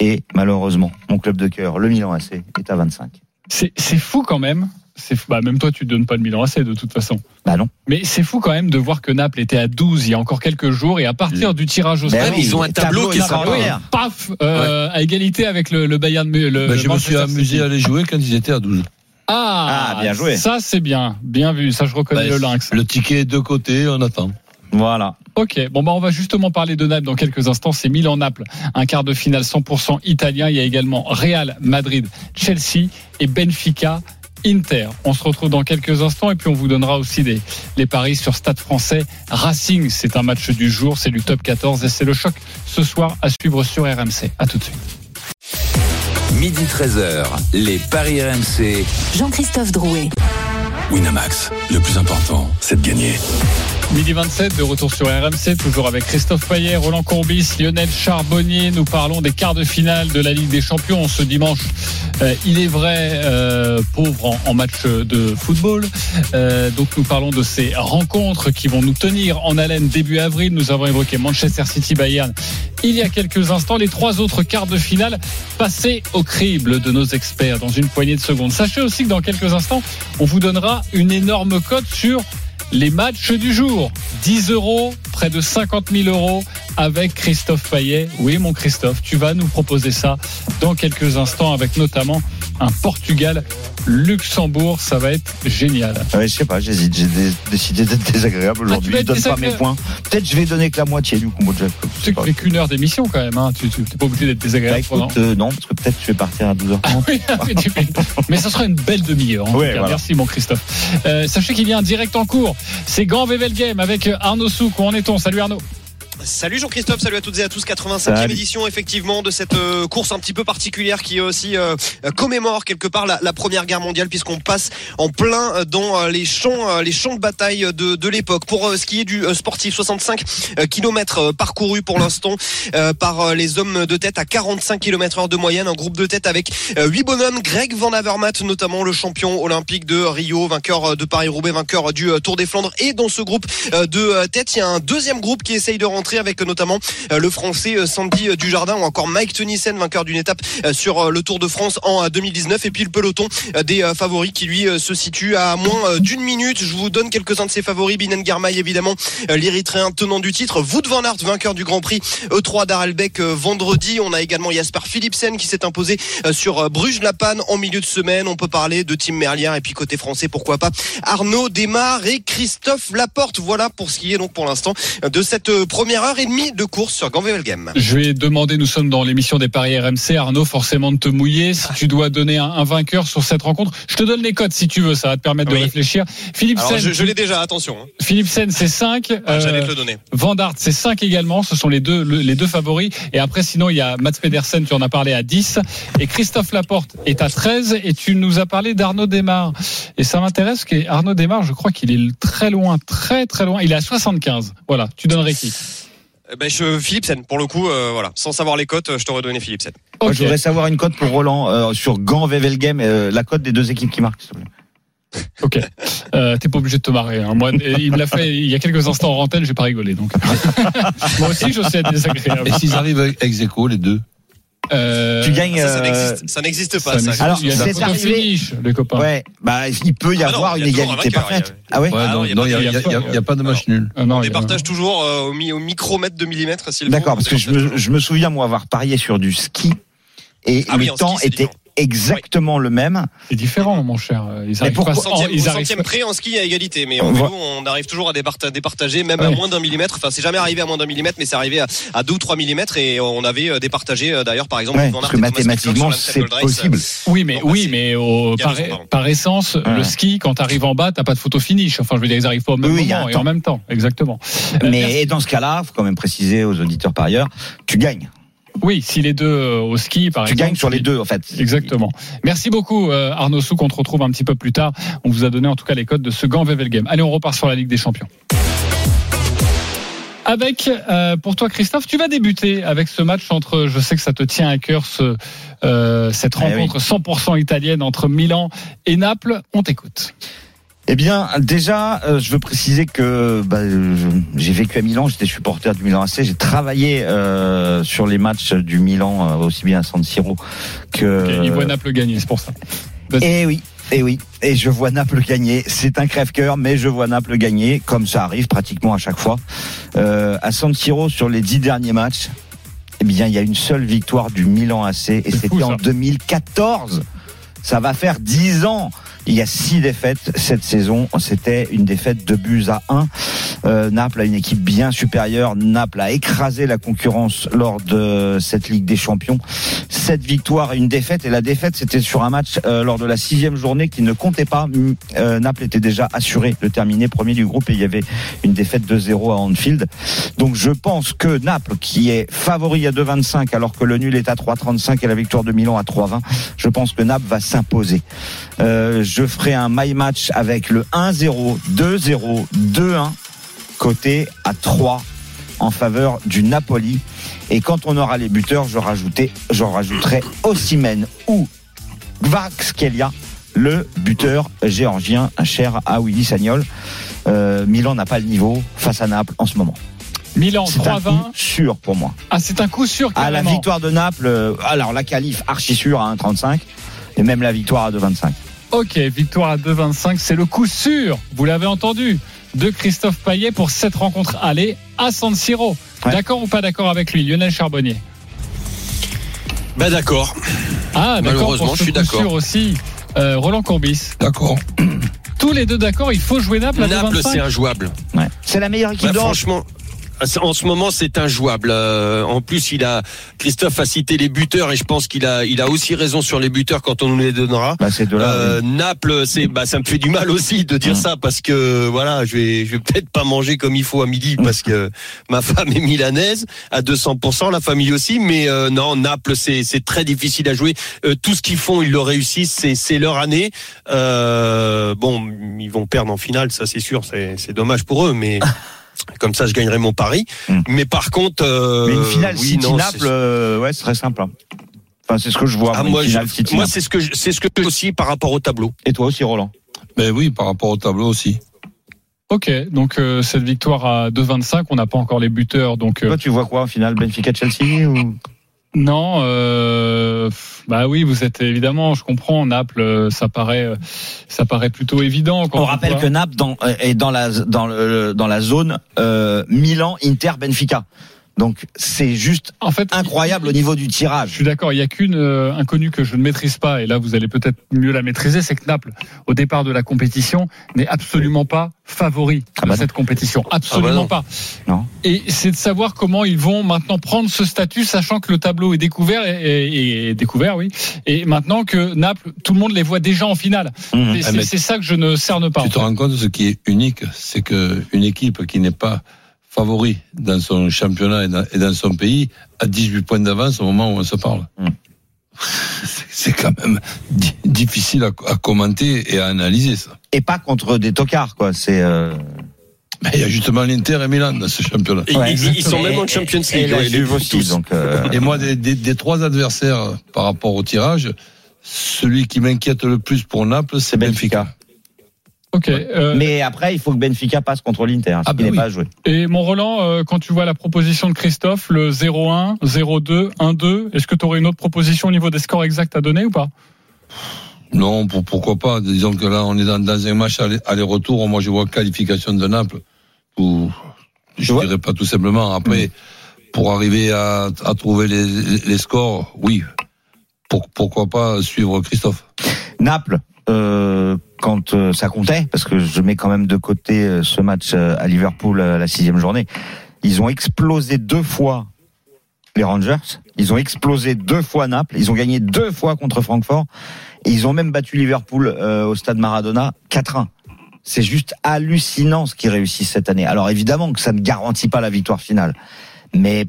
Et malheureusement, mon club de cœur, le Milan AC, est à 25. C'est fou quand même. C'est fou. Bah, même toi, tu donnes pas de Milan AC de toute façon. Bah non. Mais c'est fou quand même de voir que Naples était à 12 il y a encore quelques jours et à partir du tirage au Ben sort, oui, ils ont un tableau qui est extraordinaire. paf, euh, à égalité avec le, le Bayern. Le, le je me suis amusé à les jouer quand ils étaient à 12. Ah, Ah, bien joué. Ça c'est bien, bien vu. Ça je reconnais Ben, le lynx. Le ticket est de côté, on attend. Voilà. Ok, bon bah on va justement parler de Naples dans quelques instants. C'est Milan-Naples, un quart de finale 100% italien. Il y a également Real Madrid, Chelsea et Benfica. Inter. On se retrouve dans quelques instants et puis on vous donnera aussi des, les paris sur Stade français Racing. C'est un match du jour, c'est du top 14 et c'est le choc ce soir à suivre sur RMC. À tout de suite. Midi 13h, les Paris RMC. Jean-Christophe Drouet. Winamax, le plus important, c'est de gagner. Midi 27, de retour sur RMC, toujours avec Christophe Payet, Roland Courbis, Lionel Charbonnier. Nous parlons des quarts de finale de la Ligue des Champions ce dimanche. Euh, il est vrai, euh, pauvre en, match de football. Euh, donc nous parlons de ces rencontres qui vont nous tenir en haleine début avril. Nous avons évoqué Manchester City Bayern il y a quelques instants. Les trois autres quarts de finale passés au crible de nos experts dans une poignée de secondes. Sachez aussi que dans quelques instants, on vous donnera une énorme cote sur les matchs du jour. 10 euros, près de 50 000 euros avec Christophe Payet. Oui, mon Christophe, tu vas nous proposer ça dans quelques instants avec notamment un Portugal-Luxembourg. Ça va être génial. Ouais, je sais pas, j'hésite. J'ai décidé d'être désagréable aujourd'hui. Ah, je donne pas mes points. Peut-être je vais donner que la moitié du combo de Jeff. Tu fais qu'une heure d'émission quand même. Hein. Tu n'es pas obligé d'être désagréable. Bah, écoute, euh, non, parce que peut-être je vais partir à 12h30. Ah oui. Mais ça sera une belle demi-heure. Ouais, voilà. Merci, mon Christophe. Euh, sachez qu'il y a un direct en cours. C'est Grand Vevel Game avec Arnaud Souk. Où en Salut Arnaud. Salut Jean-Christophe, salut à toutes et à tous. 85e édition effectivement de cette euh, course un petit peu particulière qui aussi euh, commémore quelque part la, la Première Guerre mondiale puisqu'on passe en plein dans euh, les champs, les champs de bataille de, de l'époque. Pour ce qui est du sportif, 65 km parcourus pour l'instant par les hommes de tête à 45 km heure de moyenne. Un groupe de tête avec huit bonhommes. Greg Van Avermaet notamment le champion olympique de Rio, vainqueur de Paris-Roubaix, vainqueur du Tour des Flandres. Et dans ce groupe de tête, il y a un deuxième groupe qui essaye de rentrer avec notamment le français Sandy Dujardin ou encore Mike Tennyson, vainqueur d'une étape sur le Tour de France en 2019. Et puis le peloton des favoris qui lui se situe à moins d'une minute. Je vous donne quelques-uns de ses favoris. Binen Girmay évidemment, l'Érythréen tenant du titre. Wout van Aert, vainqueur du Grand Prix E3 d'Arelbeck vendredi. On a également Jasper Philipsen qui s'est imposé sur Bruges-la-Panne en milieu de semaine. On peut parler de Tim Merlier et puis côté français, pourquoi pas Arnaud Desmar et Christophe Laporte. Voilà pour ce qui est donc pour l'instant de cette première heure et demie de course sur Ganvevel Game. Je vais demander, nous sommes dans l'émission des paris RMC, Arnaud, forcément de te mouiller. Si tu dois donner un, un, vainqueur sur cette rencontre, je te donne les codes si tu veux, ça va te permettre oui. de réfléchir. Philippe Sen, je, je l'ai déjà, attention. Hein. Philippe Sen, c'est 5. Ah, J'allais te le donner. Van Dart, c'est 5 également. Ce sont les deux, le, les deux favoris. Et après, sinon, il y a Mats Pedersen, tu en as parlé à 10. Et Christophe Laporte est à 13. Et tu nous as parlé d'Arnaud Desmar. Et ça m'intéresse qu'Arnaud Desmar, je crois qu'il est très loin, très très loin. Il est à 75. Voilà. Tu donnerais qui? Ben je Philipsen pour le coup euh, voilà sans savoir les cotes je t'aurais donné Philipsen. Okay. Je voudrais savoir une cote pour Roland euh, sur Gant Vevel Game euh, la cote des deux équipes qui marquent. Ok, euh, t'es pas obligé de te marrer. Hein. Moi, il me l'a fait il y a quelques instants en antenne, j'ai pas rigolé. Donc, moi aussi, je sais être désagréable. Et s'ils arrivent ex aequo les deux? Euh, tu gagnes. Ça, ça n'existe pas. Ça, Alors, c'est arrivé. Finish, les copains. Ouais, bah il peut y ah avoir non, une égalité parfaite. Ah ouais. ouais non, il n'y a, y a, a, pas de match nul. Ah non, on les partage toujours euh, au, mi au, micromètre de millimètre. D'accord, parce que je me, je me, souviens moi avoir parié sur du ski et ah le oui, temps ski, était exactement oui. le même. C'est différent, mon cher. Ils arrivent pourquoi, pas, centième, ils arrivent centième près en ski à égalité, mais en vélo, on arrive toujours à départager, même à moins d'un millimètre. Enfin, c'est jamais arrivé à moins d'un millimètre, mais c'est arrivé à, à, deux ou trois millimètres, et on avait départagé d'ailleurs, par exemple, ouais, parce que mathématiquement, c'est possible. Oui, mais oui, mais au, par, par, essence, ouais. le ski, quand tu arrives en bas, t'as pas de photo finish. Enfin, je veux dire, ils arrivent pas au même oui, moment et en même temps, exactement. Mais euh, dans ce cas-là, faut quand même préciser aux auditeurs par ailleurs, tu gagnes. Oui, si les deux euh, au ski, par tu exemple. Tu gagnes sur les deux, en fait. Exactement. Merci beaucoup, euh, Arnaud Souk. On te retrouve un petit peu plus tard. On vous a donné en tout cas les codes de ce Gant Vevel Game. Allez, on repart sur la Ligue des Champions. Avec, euh, pour toi, Christophe, tu vas débuter avec ce match entre, je sais que ça te tient à cœur, ce, euh, cette rencontre eh oui. 100% italienne entre Milan et Naples. On t'écoute. Eh bien, déjà, euh, je veux préciser que bah, j'ai vécu à Milan, j'étais supporter du Milan AC, j'ai travaillé euh, sur les matchs du Milan, euh, aussi bien à San Siro que. Il voit Naples gagner, c'est pour ça. Eh oui. Et oui, et je vois Naples gagner. C'est un crève-cœur, mais je vois Naples gagner, comme ça arrive pratiquement à chaque fois. Euh, à San Siro, sur les dix derniers matchs, eh bien, il y a une seule victoire du Milan AC, et c'était en 2014. Ça va faire dix ans Il y a six défaites cette saison. C'était une défaite de buts à 1. Euh, Naples a une équipe bien supérieure. Naples a écrasé la concurrence lors de cette Ligue des Champions. Sept victoires et une défaite. Et la défaite, c'était sur un match euh, lors de la sixième journée qui ne comptait pas. Euh, Naples était déjà assuré de terminer premier du groupe et il y avait une défaite de 0 à Anfield. Donc je pense que Naples, qui est favori à 2,25 alors que le nul est à 3,35 et la victoire de Milan à 3,20, je pense que Naples va s'imposer. Euh, je ferai un my match avec le 1-0, 2-0, 2-1 côté à 3 en faveur du Napoli. Et quand on aura les buteurs, je, rajoutais, je rajouterai Ossimène ou Kvarskelia, le buteur géorgien cher à Willy Sagnol. Euh, Milan n'a pas le niveau face à Naples en ce moment. Milan C'est un 3-20. coup sûr pour moi. Ah, c'est un coup sûr. À la carrément. victoire de Naples, euh, alors la qualif archi sûre à 1,35 et même la victoire à 2,25. Ok, victoire à 2,25, c'est le coup sûr, vous l'avez entendu, de Christophe Payet pour cette rencontre aller à San Siro. Ouais. D'accord ou pas d'accord avec lui, Lionel Charbonnier? Ben d'accord. Ah, d'accord, Malheureusement, pour ce je suis d'accord. sûr aussi. Euh, Roland Courbis. D'accord. Tous les deux d'accord, il faut jouer Naples à Naples, 2,25 c'est injouable. Ouais. C'est la meilleure équipe Bah, d'Europe. franchement, en ce moment, c'est injouable. Euh, en plus, il a Christophe a cité les buteurs et je pense qu'il a il a aussi raison sur les buteurs quand on nous les donnera. Bah, de là. Euh, oui. Naples, c'est bah ça me fait du mal aussi de dire Mm. ça parce que voilà, je vais je vais peut-être pas manger comme il faut à midi parce que ma femme est milanaise à 200%, la famille aussi, mais euh, non, Naples c'est c'est très difficile à jouer. Euh, tout ce qu'ils font, ils le réussissent, c'est c'est leur année. Euh, bon, ils vont perdre en finale, ça c'est sûr, c'est c'est dommage pour eux, mais comme ça je gagnerai mon pari. Mm. Mais par contre, euh, Mais une finale oui, non, c'est- euh, ouais, ce serait simple. hein. Enfin, c'est ce que je vois. Ah, moi, je- c'est ce que je- c'est ce que aussi par rapport au tableau. Et toi aussi, Roland. Ben oui, par rapport au tableau aussi. Ok, donc euh, cette victoire à 2,25, on n'a pas encore les buteurs, donc euh, Toi, tu vois quoi en finale Benfica-Chelsea ou non. euh, bah oui, vous êtes évidemment, je comprends. Naples, euh, ça paraît, euh, ça paraît plutôt évident. Quand On rappelle voit- que Naples dans, euh, est dans la dans le dans la zone euh, Milan Inter Benfica. Donc c'est juste en fait incroyable au niveau du Je tirage. suis d'accord, il y a qu'une euh, inconnue que je ne maîtrise pas, et là vous allez peut-être mieux la maîtriser, c'est que Naples, au départ de la compétition, n'est absolument pas favori Ah bah de cette compétition. Absolument non. pas. Non. Et c'est de savoir comment ils vont maintenant prendre ce statut, sachant que le tableau est découvert, et, et- et découvert, oui. Et maintenant que Naples, tout le monde les voit déjà en finale. Et Ah, c'est mais c'est ça que je ne cerne pas. Tu te rends compte de ce qui est unique, c'est que une équipe qui n'est pas favori dans son championnat et dans, et dans son pays a 18 points d'avance au moment où on se parle. Mm. C'est- quand même di- difficile à, à commenter et à analyser ça. Et pas contre des tocards quoi. C'est euh... Mais il y a justement l'Inter et Milan dans ce championnat. Et Ouais, ils, ils sont même en Et- Champions et League. ouais, les- Juve aussi. tous. Donc euh, Et moi, des, des- des trois adversaires par rapport au tirage, celui qui m'inquiète le plus pour Naples, c'est c'est Benfica. Benfica. Ok. euh, Mais après, il faut que Benfica passe contre l'Inter, ce Ah qui bah n'est oui. pas joué. et mon Roland, euh, quand tu vois la proposition de Christophe, le 0-1, 0-2, 1-2, est-ce que tu aurais une autre proposition au niveau des scores exacts à donner ou pas? Non, pour, pourquoi pas? Disons que là, on est dans, dans un match aller- aller-retour. Moi, je vois qualification de Naples. Ou, je vois. dirais pas tout simplement. Après, pour arriver à, à trouver les, les scores, oui. Pour- pourquoi pas suivre Christophe? Naples, euh, quand euh, ça comptait, parce que je mets quand même de côté euh, ce match euh, à Liverpool euh, la sixième journée, ils ont explosé deux fois les Rangers, ils ont explosé deux fois Naples, ils ont gagné deux fois contre Francfort, et ils ont même battu Liverpool euh, au stade Maradona 4-1. C'est juste hallucinant ce qu'ils réussissent cette année. Alors évidemment que ça ne garantit pas la victoire finale, mais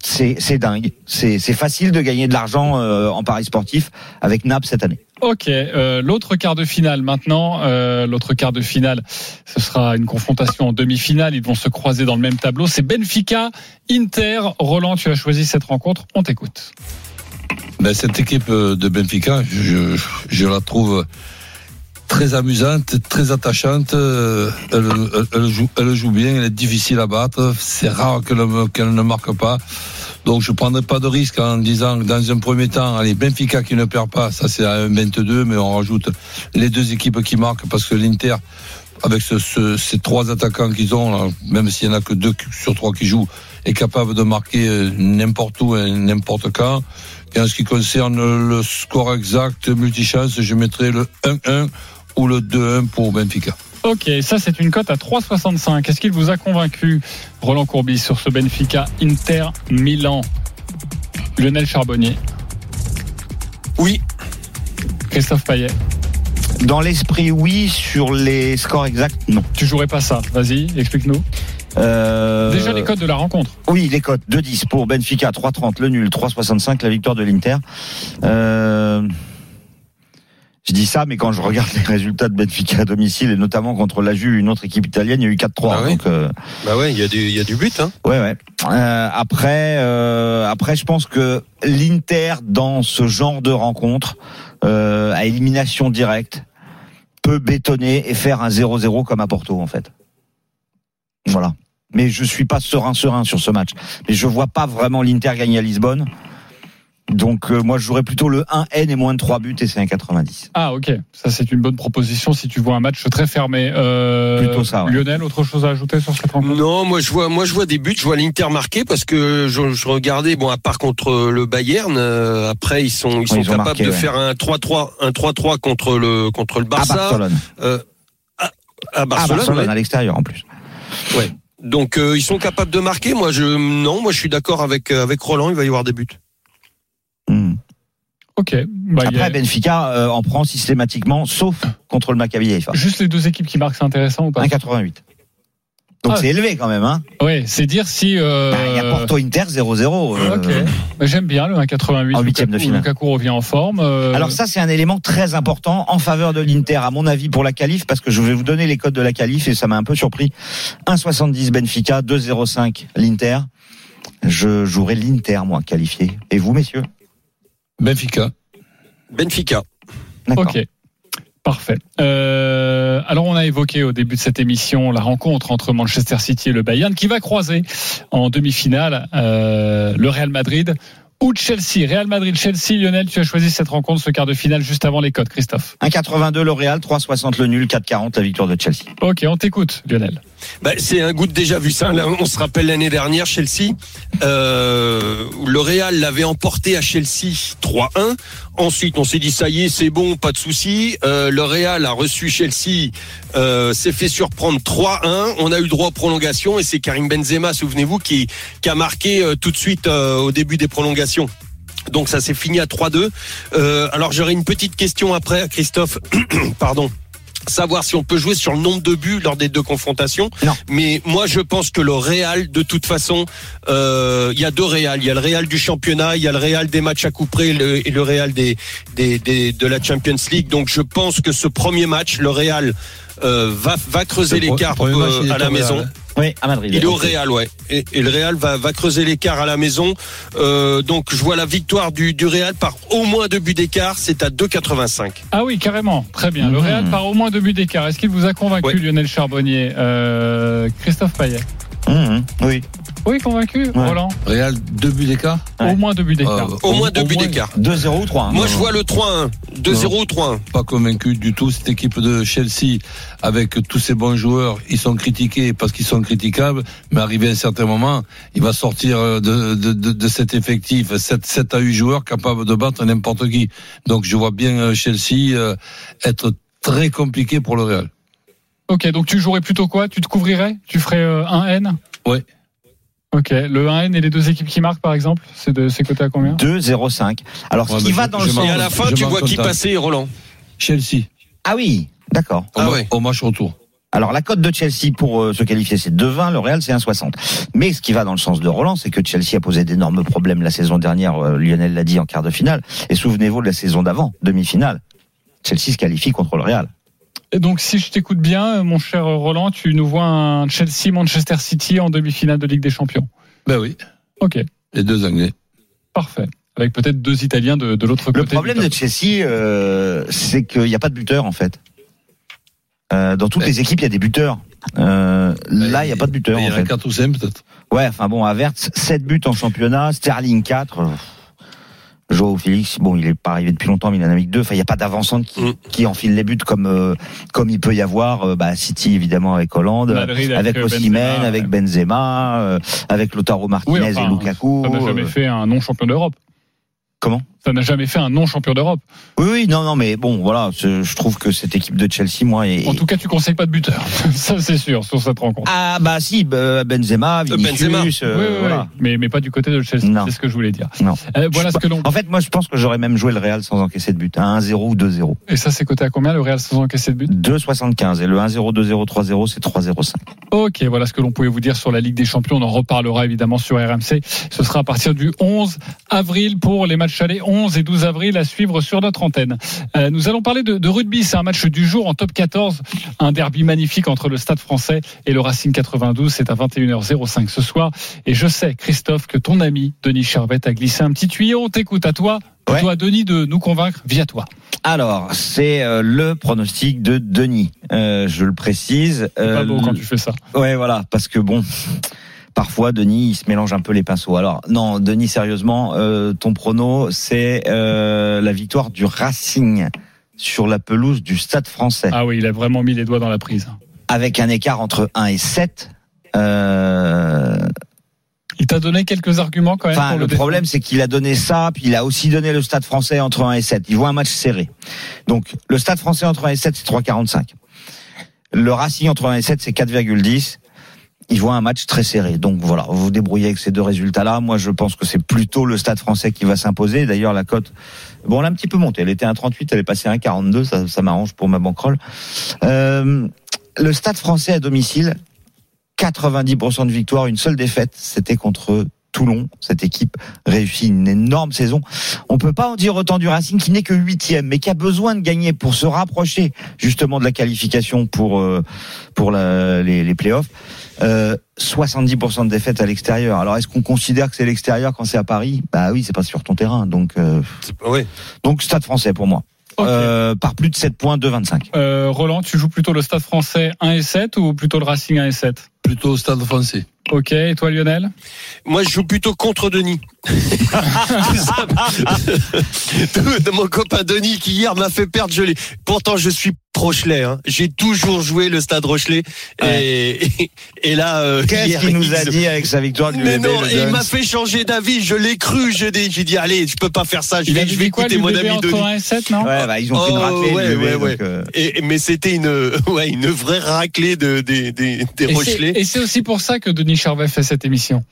c'est dingue. C'est c'est facile de gagner de l'argent euh, en paris sportif avec Naples cette année. Ok, euh, l'autre quart de finale maintenant, euh, l'autre quart de finale, ce sera une confrontation en demi-finale, ils vont se croiser dans le même tableau, c'est Benfica, Inter, Roland, tu as choisi cette rencontre, on t'écoute. ben, Cette équipe de Benfica, je, la trouve très amusante, très attachante. euh, Elle, joue, bien, elle est difficile à battre. C'est rare qu'elle ne marque pas. Donc je prendrai pas de risque en disant que dans un premier temps, allez, Benfica qui ne perd pas, ça c'est à 1,22, mais on rajoute les deux équipes qui marquent parce que l'Inter, avec ce- ce- ces trois attaquants qu'ils ont, même s'il y en a que deux sur trois qui jouent, est capable de marquer euh, n'importe où et n'importe quand. Et en ce qui concerne le score exact multichance, je mettrai le 1-1 ou le 2-1 pour Benfica. Ok, ça c'est une cote à 3,65. Est-ce qu'il vous a convaincu, Roland Courbis, sur ce Benfica Inter Milan? Lionel Charbonnier Oui. Christophe Payet Dans l'esprit, oui. Sur les scores exacts, non. Tu jouerais pas ça Vas-y, explique-nous. Euh, Déjà les cotes de la rencontre. Oui, les cotes 2-10 pour Benfica, 3-30 le nul, 3-65 la victoire de l'Inter. Euh, je dis ça, mais quand je regarde les résultats de Benfica à domicile, et notamment contre la Juve, une autre équipe italienne, il y a eu 4-3. Bah oui. donc, euh, Bah ouais, il y a du, il y a du but, hein. Ouais, ouais. Euh, après, euh, après, je pense que l'Inter dans ce genre de rencontre euh, à élimination directe peut bétonner et faire un 0-0 comme à Porto en fait. Voilà. Mais je suis pas serein serein sur ce match. Mais je vois pas vraiment l'Inter gagner à Lisbonne. Donc euh, moi je jouerais plutôt le 1N et moins de 3 buts et c'est un 90. Ah ok, ça c'est une bonne proposition si tu vois un match très fermé. Euh, Plutôt ça, ouais. Lionel, autre chose à ajouter sur cette rencontre? Non, moi je vois, moi je vois des buts, je vois l'Inter marqué parce que je, je regardais, bon à part contre le Bayern, euh, après ils sont ils sont ils capables marqué, de ouais. faire un 3-3, un 3-3 contre le contre le À Barça. Barcelone. Euh, à, à À Barcelone. Barcelone ouais. à l'extérieur en plus. Ouais. Donc euh, ils sont capables de marquer. Moi je non, moi je suis d'accord avec avec Roland. Il va y avoir des buts. Ok. Bah, Après a- Benfica euh, en prend systématiquement sauf contre le Maccabi Haïfa. Juste les deux équipes qui marquent, c'est intéressant ou pas? 1,88. Donc Ah. c'est élevé quand même hein. Ouais, c'est dire si. euh, Bah, Il y a Porto Inter 0-0. euh, Ok. Bah, J'aime bien le 1,88. En huitième de finale. Lukaku revient en forme. euh, Alors ça, c'est un élément très important en faveur de l'Inter, à mon avis, pour la qualif, parce que je vais vous donner les codes de la qualif et ça m'a un peu surpris. 1,70 Benfica, 2,05 l'Inter. Je jouerai l'Inter, moi, qualifié. Et vous, messieurs? Benfica. Benfica. D'accord. Ok. Parfait. Euh, alors on a évoqué au début de cette émission la rencontre entre Manchester City et le Bayern qui va croiser en demi-finale euh, le Real Madrid ou Chelsea. Real Madrid-Chelsea, Lionel, tu as choisi cette rencontre, ce quart de finale juste avant les codes, Christophe. 1,82 le Real, 3,60 le nul, 4,40 la victoire de Chelsea. Ok, on t'écoute, Lionel. Bah, c'est un goût de déjà vu ça. Là, on se rappelle l'année dernière, Chelsea. Euh, le Real l'avait emporté à Chelsea 3-1. Ensuite, on s'est dit ça y est, c'est bon, pas de souci. Euh, le Real a reçu Chelsea, euh, s'est fait surprendre 3-1. On a eu droit aux prolongations et c'est Karim Benzema, souvenez-vous, qui, qui a marqué euh, tout de suite au début des prolongations. Donc ça s'est fini à 3-2. Euh, alors j'aurais une petite question après, à Christophe. Pardon savoir si on peut jouer sur le nombre de buts lors des deux confrontations. Non. Mais moi, je pense que le Real, de toute façon, euh, il y a deux Real. Il y a le Real du championnat, il y a le Real des matchs à coup près le- et le Real des, des, des- de la Champions League. Donc, je pense que ce premier match, le Real euh, va, va creuser l'écart euh, à la maison. Oui, à Madrid. Il est au Real, ouais. Et, et le Real va, va creuser l'écart à la maison. Euh, donc, je vois la victoire du, du Real par au moins deux buts d'écart. C'est à 2,85. Ah oui, carrément. Très bien. Le Mhm. Real par au moins deux buts d'écart. Est-ce qu'il vous a convaincu, Ouais. Lionel Charbonnier? Euh, Christophe Payet Mmh, oui. Oui, convaincu, Ouais. Roland Real, deux buts d'écart Ouais. Au moins deux buts d'écart. Euh, Au moins deux buts d'écart. 2-0 ou 3 hein. Moi, je vois le 3-1. 2-0 ou 3-1. Pas convaincu du tout. Cette équipe de Chelsea, avec tous ces bons joueurs, ils sont critiqués parce qu'ils sont critiquables, mais arrivé à un certain moment, il va sortir de, de, de, de cet effectif 7, 7 à 8 joueurs capables de battre n'importe qui. Donc je vois bien euh, Chelsea euh, être très compliqué pour le Real. Ok, donc tu jouerais plutôt quoi? Tu te couvrirais? Tu ferais euh, un N? Ouais. Ok, le 1N et les deux équipes qui marquent par exemple, c'est de c'est coté à combien 2-0-5. Alors, ce qui mais va dans le m'en- Et sens... à la fin, tu vois qui passer, Roland Chelsea, Ah oui, d'accord. au, Ah ouais. au match retour. Alors la cote de Chelsea pour euh, se qualifier c'est 2,20, le Real c'est 1,60. Mais ce qui va dans le sens de Roland, c'est que Chelsea a posé d'énormes problèmes la saison dernière, euh, Lionel l'a dit en quart de finale. Et souvenez-vous de la saison d'avant, demi-finale. Chelsea se qualifie contre le Real. Et donc si je t'écoute bien, mon cher Roland, tu nous vois un Chelsea-Manchester City en demi-finale de Ligue des Champions. Ben oui, Ok, les deux Anglais. parfait. Avec peut-être deux Italiens de, de l'autre côté. Le problème de. Chelsea, euh, c'est qu'il n'y a pas de buteur en fait. Euh, dans toutes les équipes, il y a des buteurs. Euh, là, il n'y a pas de buteur Il y en a fait. 4 ou 5 peut-être. Ouais, enfin bon, Havertz, 7 buts en championnat, Sterling 4. Joao Félix, bon, il est pas arrivé depuis longtemps, mais il en a mis deux. Enfin, il n'y a pas d'avancante qui, Mm. qui enfile les buts comme euh, comme il peut y avoir. euh, bah, City évidemment avec Hollande, Madrid avec euh, Osimhen, avec. Benzema, euh, avec Lautaro Martinez Oui, enfin, et Lukaku. Ça n'a jamais euh, fait un non-champion d'Europe. Comment? Ça n'a jamais fait un non champion d'Europe. Oui, oui, non, non, mais bon, voilà, je trouve que cette équipe de Chelsea, moi, est. En tout cas, tu conseilles pas de buteur. Ça, c'est sûr, sur cette rencontre. Ah bah si, bah, Benzema, Vinicius, Benzema. euh, Oui, oui, oui. voilà. Mais, mais pas du côté de Chelsea. C'est ce que je voulais dire. Non. Euh, voilà Je ce que l'on. En fait, moi, je pense que j'aurais même joué le Real sans encaisser de but, à 1-0 ou 2-0. Et ça, c'est coté à combien le Real sans encaisser de but? 2,75 et le 1-0, 2-0, 3-0, c'est 3-0-5. Ok, voilà ce que l'on pouvait vous dire sur la Ligue des Champions. On en reparlera évidemment sur RMC. Ce sera à partir du 11 avril pour les matchs allés. 11 et 12 avril à suivre sur notre antenne. Euh, nous allons parler de, de rugby. C'est un match du jour en top 14. Un derby magnifique entre le Stade français et le Racing 92. C'est à 21h05 ce soir. Et je sais, Christophe, que ton ami Denis Charvet a glissé un petit tuyau. On t'écoute à toi. Ouais. Toi, Denis, de nous convaincre via toi. Alors, c'est euh, le pronostic de Denis. Euh, je le précise. C'est pas Euh, beau quand tu fais ça. Ouais, voilà, parce que bon, parfois Denis il se mélange un peu les pinceaux. Alors non, Denis, sérieusement, euh, ton prono, c'est euh, la victoire du Racing sur la pelouse du Stade Français, Ah oui, il a vraiment mis les doigts dans la prise. avec un écart entre 1 et 7. Euh, Il t'a donné quelques arguments quand même Enfin, pour le le problème, c'est qu'il a donné ça, puis il a aussi donné le Stade Français entre 1 et 7. Il voit un match serré. Donc, le Stade Français entre 1 et 7, c'est 3,45. Le Racing entre 1 et 7, c'est 4,10. Il voit un match très serré. Donc voilà, vous vous débrouillez avec ces deux résultats-là. Moi, je pense que c'est plutôt le Stade Français qui va s'imposer. D'ailleurs, la cote, bon, elle a un petit peu monté. Elle était à 38, elle est passée à 1,42. Ça, ça m'arrange pour ma bankroll. Euh, le Stade Français à domicile, 90% de victoire, une seule défaite, c'était contre Toulon. Cette équipe réussit une énorme saison. On peut pas en dire autant du Racing qui n'est que huitième, mais qui a besoin de gagner pour se rapprocher justement de la qualification pour euh, pour la- les, les playoffs. Euh, 70% de défaites à l'extérieur. Alors est-ce qu'on considère que c'est l'extérieur quand c'est à Paris? Bah oui, c'est pas sur ton terrain. Donc euh, Oui. donc Stade Français pour moi. Euh, par plus de 7 points, 2,25. Euh, Roland, tu joues plutôt le Stade français 1 et 7 ou plutôt le Racing 1 et 7 Plutôt au stade français. Ok, et toi Lionel Moi, je joue plutôt contre Denis. de mon copain Denis qui hier m'a fait perdre. Je l'ai. Pourtant, je suis Rochelet. Hein. J'ai toujours joué le Stade Rochelet. Et, et, là, euh, Qu'est-ce qu'il nous a dit avec sa victoire du Mais non, il m'a fait changer d'avis. Je l'ai cru. Je l'ai. J'ai dit allez, je peux pas faire ça. Je Il vais, je vais dit quoi, écouter mon ami Denis. 1 et 7, non Ouais, bah, ils ont fait une Oh, raclée, ouais, l'UBB, ouais, donc, ouais. euh, Et, mais c'était une, ouais, une vraie raclée de, des, des, des Et c'est- Rochelais. Et c'est aussi pour ça que Denis Charvet fait cette émission.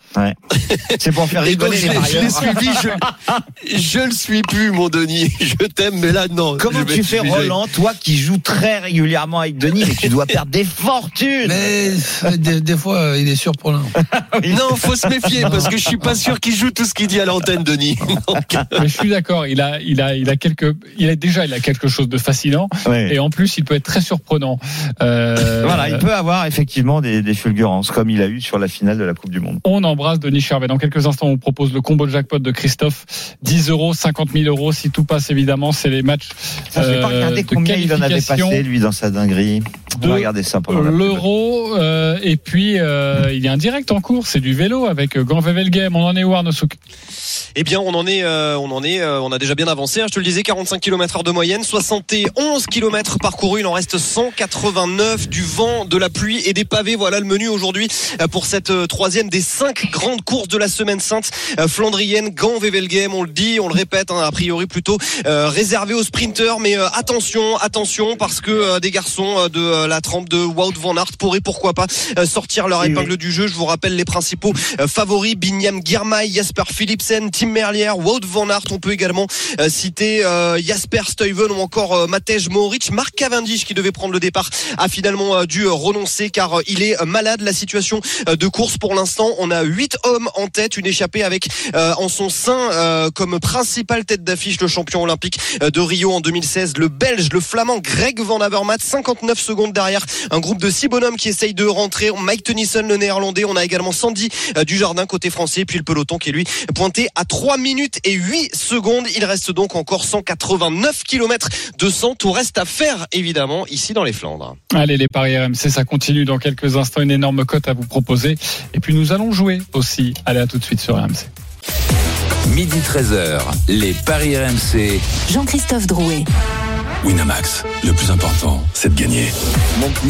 C'est pour faire rigoler je les l'ai je l'ai suivi, je, je le suis plus, mon Denis. Je t'aime, mais là, non. Comment tu fais. Roland, toi qui joues très régulièrement avec Denis, mais tu dois perdre des fortunes Mais euh, des, des fois, il est surprenant. Non, faut se méfier, parce que je suis pas sûr qu'il joue tout ce qu'il dit à l'antenne, Denis. Donc, Mais je suis d'accord, il a, il a, il a quelque, il a déjà, il a quelque chose de fascinant. Ouais. Et en plus, il peut être très surprenant. Euh, Voilà, il peut avoir effectivement des, des fulgurances, comme il a eu sur la finale de la Coupe du Monde. On embrasse Denis Charvet. Dans quelques instants, on vous propose le combo de jackpot de Christophe. 10 euros, 50 000 euros. Si tout passe, évidemment, c'est les matchs Ça, je vais pas euh, regarder de combien il en avait passé, lui, dans sa dinguerie. On va regarder ça pendant l'euro. euh, et puis, euh, il y a un direct en cours. C'est du vélo avec euh, Ganvevel Game. On en est où, Arnaud Souk? Eh bien, on en est, euh, on en est, euh, on a déjà bien avancé. hein, je te le disais, 45 km/h de moyenne, 71 km parcourus. Il en reste 189 du vent, de la pluie et des pavés. Voilà le menu aujourd'hui euh, pour cette euh, troisième des cinq grandes courses de la semaine sainte euh, flandrienne. Gand Wevelgem, on le dit, on le répète, hein, a priori plutôt euh, réservé aux sprinteurs. Mais euh, attention, attention, parce que euh, des garçons de la trempe de Wout van Aert pourraient pourquoi pas sortir leur épingle du jeu. Je vous rappelle les principaux favoris Binyam Girmay, Jasper Philipsen, Tim Merlier, Wout van Aert. On peut également citer Jasper Stuyven ou encore Matej Mohoric. Mark Cavendish qui devait prendre le départ a finalement dû renoncer car il est malade. La situation de course pour l'instant, on a huit hommes en tête, une échappée avec euh, en son sein euh, comme principale tête d'affiche le champion olympique euh, de Rio en 2016, le Belge, le Flamand Greg Van Avermaet, 59 secondes derrière un groupe de six bonhommes qui essayent de rentrer. Mike Tennyson, le néerlandais. On a également Sandy euh, du Jardin côté français. Puis le peloton qui est lui pointé à 3 minutes et 8 secondes. Il reste donc encore 189 km de sang. Tout reste à faire, évidemment, ici dans les Flandres. Allez, les paris RMC, ça continue dans quelques instants. Une énorme cote à vous proposer. Et puis, nous allons jouer aussi. Allez, à tout de suite sur RMC. Midi 13h, les Paris RMC. Jean-Christophe Drouet. Winamax, le plus important, c'est de gagner.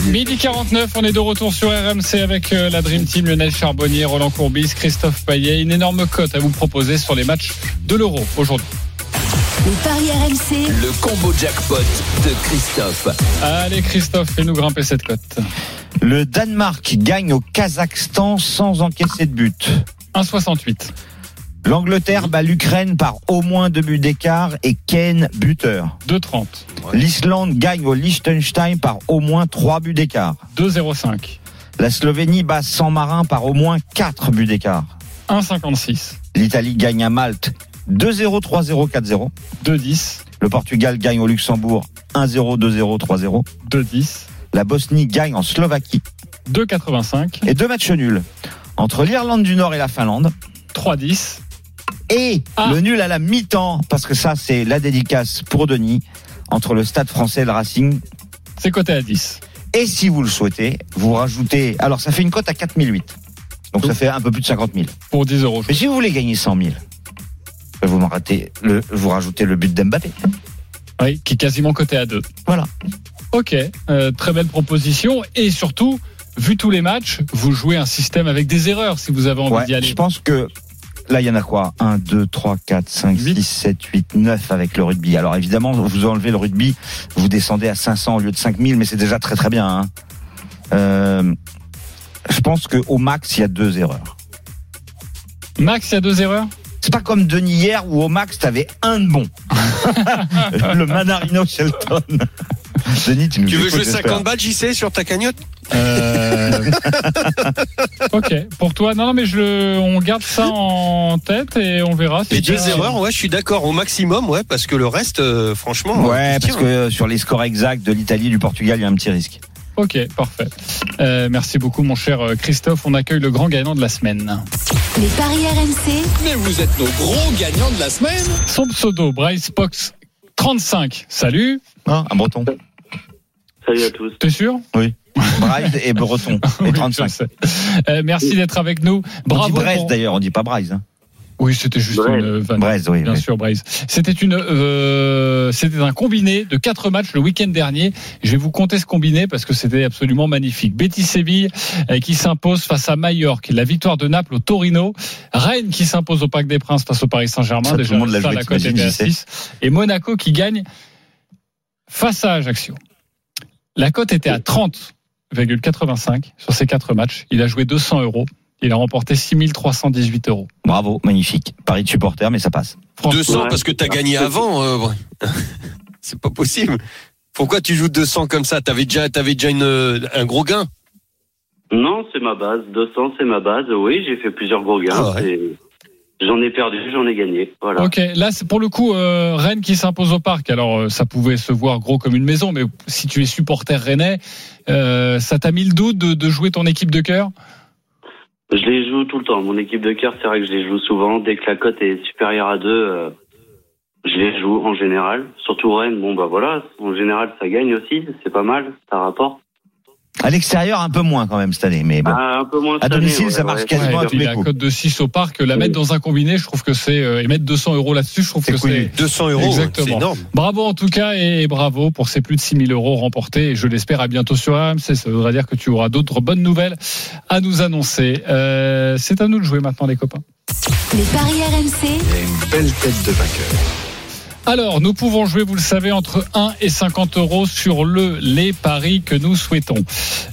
Midi 49, on est de retour sur RMC avec euh, la Dream Team, Lionel Charbonnier, Roland Courbis, Christophe Payet. Une énorme cote à vous proposer sur les matchs de l'Euro aujourd'hui. Les paris RMC. Le combo jackpot de Christophe. Allez Christophe, fais-nous grimper cette cote. Le Danemark gagne au Kazakhstan sans encaisser de but. 1,68. L'Angleterre bat l'Ukraine par au moins deux buts d'écart et Kane buteur. 2,30. L'Islande gagne au Liechtenstein par au moins trois buts d'écart. 2,05. La Slovénie bat San Marin par au moins quatre buts d'écart. 1,56. L'Italie gagne à Malte 2-0, 3-0, 4-0. 2,10. Le Portugal gagne au Luxembourg 1-0, 2-0, 3-0. 2,10. La Bosnie gagne en Slovaquie 2,85. et deux matchs nuls entre l'Irlande du Nord et la Finlande 3,10. et Ah. le nul à la mi-temps parce que ça c'est la dédicace pour Denis entre le Stade Français et le Racing. C'est coté à 10. Et si vous le souhaitez, vous rajoutez. Alors ça fait une cote à 4008. Donc ça fait un peu plus de 50 000. Pour 10 euros. Mais si vous voulez gagner 100 000, vous m'en ratez le, vous rajoutez le but d'Mbappé. Oui, qui est quasiment coté à 2. Voilà. Ok, euh, très belle proposition. Et surtout, vu tous les matchs, vous jouez un système avec des erreurs si vous avez envie Ouais, d'y aller. je pense que là, il y en a quoi? 1, 2, 3, 4, 5, 6, 7, 8, 9 avec le rugby. Alors évidemment, vous enlevez le rugby, vous descendez à 500 au lieu de 5000, mais c'est déjà très très bien. hein. Euh, je pense qu'au max, il y a deux erreurs. Max, il y a deux erreurs? C'est pas comme Denis hier où au max, t'avais un de bon. le Manarino Shelton. Denis, tu nous Tu veux jouer j'espère. 50 balles, JC, sur ta cagnotte Euh, ok, pour toi, non, non, mais je le, on garde ça en tête et on verra. si Les deux erreurs, ouais, je suis d'accord, au maximum, ouais, parce que le reste, euh, franchement. Ouais, parce que sur les scores exacts de l'Italie et du Portugal, il y a un petit risque. Ok, parfait. Euh, merci beaucoup, mon cher euh, Christophe. On accueille le grand gagnant de la semaine. Les paris RMC. Mais vous êtes nos gros gagnants de la semaine. Son pseudo, Bryce Pox 35. Salut. Hein, un breton. Salut à tous. T'es sûr? Braille et breton. Et Oui, 35. je sais. Euh, merci d'être avec nous. On Bravo. dit Brest pour- d'ailleurs, on dit pas Braise. Hein. Oui, c'était juste Braise. une vanne. Braise, oui. Bien oui. sûr, Braise. C'était une, euh, c'était un combiné de quatre matchs le week-end dernier. Je vais vous compter ce combiné parce que c'était absolument magnifique. Betis Séville euh, qui s'impose face à Majorque. La victoire de Naples au Torino. Rennes qui s'impose au Parc des Princes face au Paris Saint-Germain. Ça, tout Déjà, le monde l'a joué, la était à j'y sais. 6. Et Monaco qui gagne face à Ajaccio. La cote était à 30,85 sur ces quatre matchs. Il a joué 200 euros. Il a remporté 6318 euros. Bravo, magnifique. Paris de supporter, mais ça passe. Franchement, 200 Ouais. parce que t'as gagné avant. euh, c'est pas possible. Pourquoi tu joues 200 comme ça? T'avais déjà, t'avais déjà une, un gros gain? Non, c'est ma base. 200, c'est ma base. Oui, j'ai fait plusieurs gros gains. Ah ouais. J'en ai perdu, j'en ai gagné. Voilà. Ok, là c'est pour le coup euh, Rennes qui s'impose au parc. Alors euh, ça pouvait se voir gros comme une maison, mais si tu es supporter rennais, euh, ça t'a mis le doute de, de jouer ton équipe de cœur? Je les joue tout le temps. Mon équipe de cœur, c'est vrai que je les joue souvent. Dès que la cote est supérieure à 2, je les joue en général. Surtout Rennes, bon bah voilà. En général, ça gagne aussi. C'est pas mal, ça rapporte. À l'extérieur, un peu moins quand même cette année, mais bon. Ah, un peu moins À année, domicile, ouais, ça marche ouais. quasiment Ouais, à tous les la cote de 6 au parc, la mettre dans un combiné, je trouve que c'est euh, et mettre 200 euros là-dessus, je trouve que c'est 200 euros, Exactement. c'est énorme. Bravo en tout cas et bravo pour ces plus de 6000 euros remportés et je l'espère à bientôt sur RMC. Ça voudra dire que tu auras d'autres bonnes nouvelles à nous annoncer. Euh, c'est à nous de jouer maintenant les copains. Les paris RMC. une belle tête de vainqueur. Alors, nous pouvons jouer, vous le savez, entre 1 et 50 euros sur le les paris que nous souhaitons.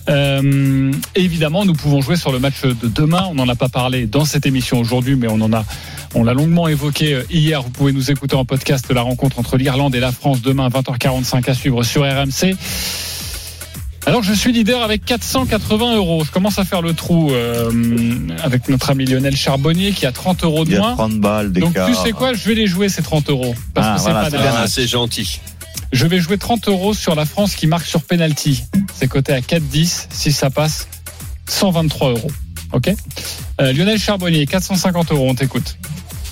Euh, évidemment, nous pouvons jouer sur le match de demain. On n'en a pas parlé dans cette émission aujourd'hui, mais on en a, on l'a longuement évoqué euh, hier. Vous pouvez nous écouter en podcast la rencontre entre l'Irlande et la France demain, 20h45 à suivre sur RMC. Alors je suis leader avec 480 euros. Je commence à faire le trou euh, avec notre ami Lionel Charbonnier qui a 30 euros de Il y a moins. 30 balles Donc tu sais quoi, je vais les jouer ces 30 euros parce Ah, que c'est voilà, pas bien. C'est gentil. Je vais jouer 30 euros sur la France qui marque sur penalty. C'est coté à 4,10. Si ça passe, 123 euros. Ok? Euh, Lionel Charbonnier, 450 euros. On t'écoute.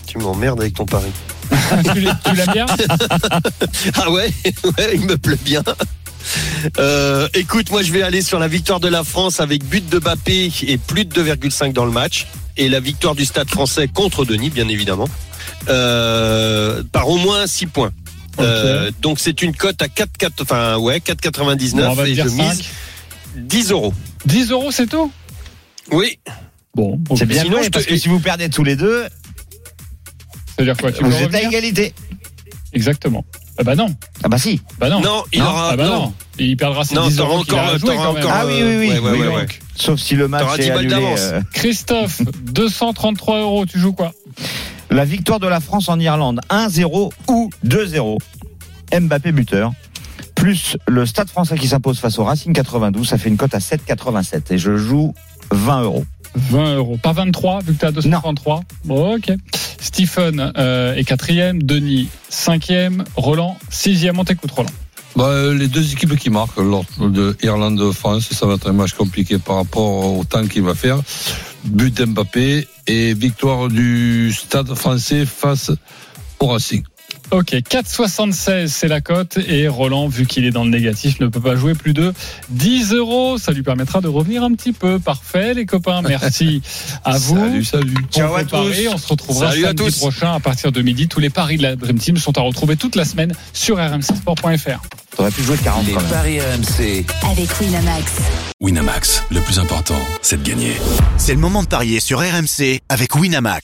Tu m'emmerdes avec ton pari. tu l'aimes tu l'aimes bien? Ah ouais, ouais, il me plaît bien. Euh, écoute, moi je vais aller sur la victoire de la France avec but de Bappé et plus de 2,5 dans le match. Et la victoire du Stade français contre Denis, bien évidemment. Euh, par au moins 6 points. Euh, donc c'est une cote à 4, 4 enfin ouais, 4,99 Bon, on va et je 5. mise 10 euros. 10 euros, c'est tout? Oui. Bon. C'est bien Sinon, parce que si vous perdez tous les deux, C'est-à-dire quoi tu vous êtes à égalité. Exactement. Ah bah non. Ah bah si. Bah non. Non, il aura. Ah bah non. non. Il perdra ses Non, 10 t'auras euros qu'il a quand même. encore, Ah oui, oui, oui. Ouais, ouais, Oui, ouais, ouais. donc. Sauf si le match T'auras 10 est annulé. d'avance. euh, Christophe, 233 euros, tu joues quoi? La victoire de la France en Irlande, 1-0 ou 2-0. Mbappé buteur. Plus le Stade français qui s'impose face au Racing 92, ça fait une cote à 7,87. Et je joue 20 euros. 20 euros. Pas 23, vu que tu as 233. Bon, ok. Stephen euh, est quatrième, Denis cinquième, Roland sixième. On t'écoute, Roland. Bah, euh, les deux équipes qui marquent lors de Irlande-France, ça va être un match compliqué par rapport au temps qu'il va faire. But d'Mbappé et victoire du Stade français face au Racing. Ok, 4,76 c'est la cote et Roland, vu qu'il est dans le négatif, ne peut pas jouer plus de 10 euros. Ça lui permettra de revenir un petit peu. Parfait, les copains. Merci à vous. Salut, salut. Pour Ciao à vos paris. tous. On se retrouvera Salut à samedi tous. prochain à partir de midi. Tous les paris de la Dream Team sont à retrouver toute la semaine sur rmcsport.fr. T'aurais pu jouer 40 Les quand même. paris RMC. Avec Winamax. Winamax, le plus important, c'est de gagner. C'est le moment de parier sur RMC avec Winamax.